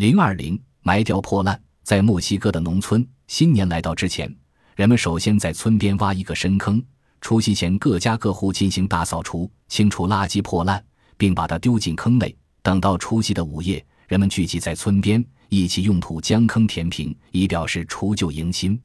零二零埋掉破烂在墨西哥的农村新年来到之前人们首先在村边挖一个深坑除夕前各家各户进行大扫除清除垃圾破烂并把它丢进坑内。等到除夕的午夜人们聚集在村边一起用土将坑填平以表示除旧迎新。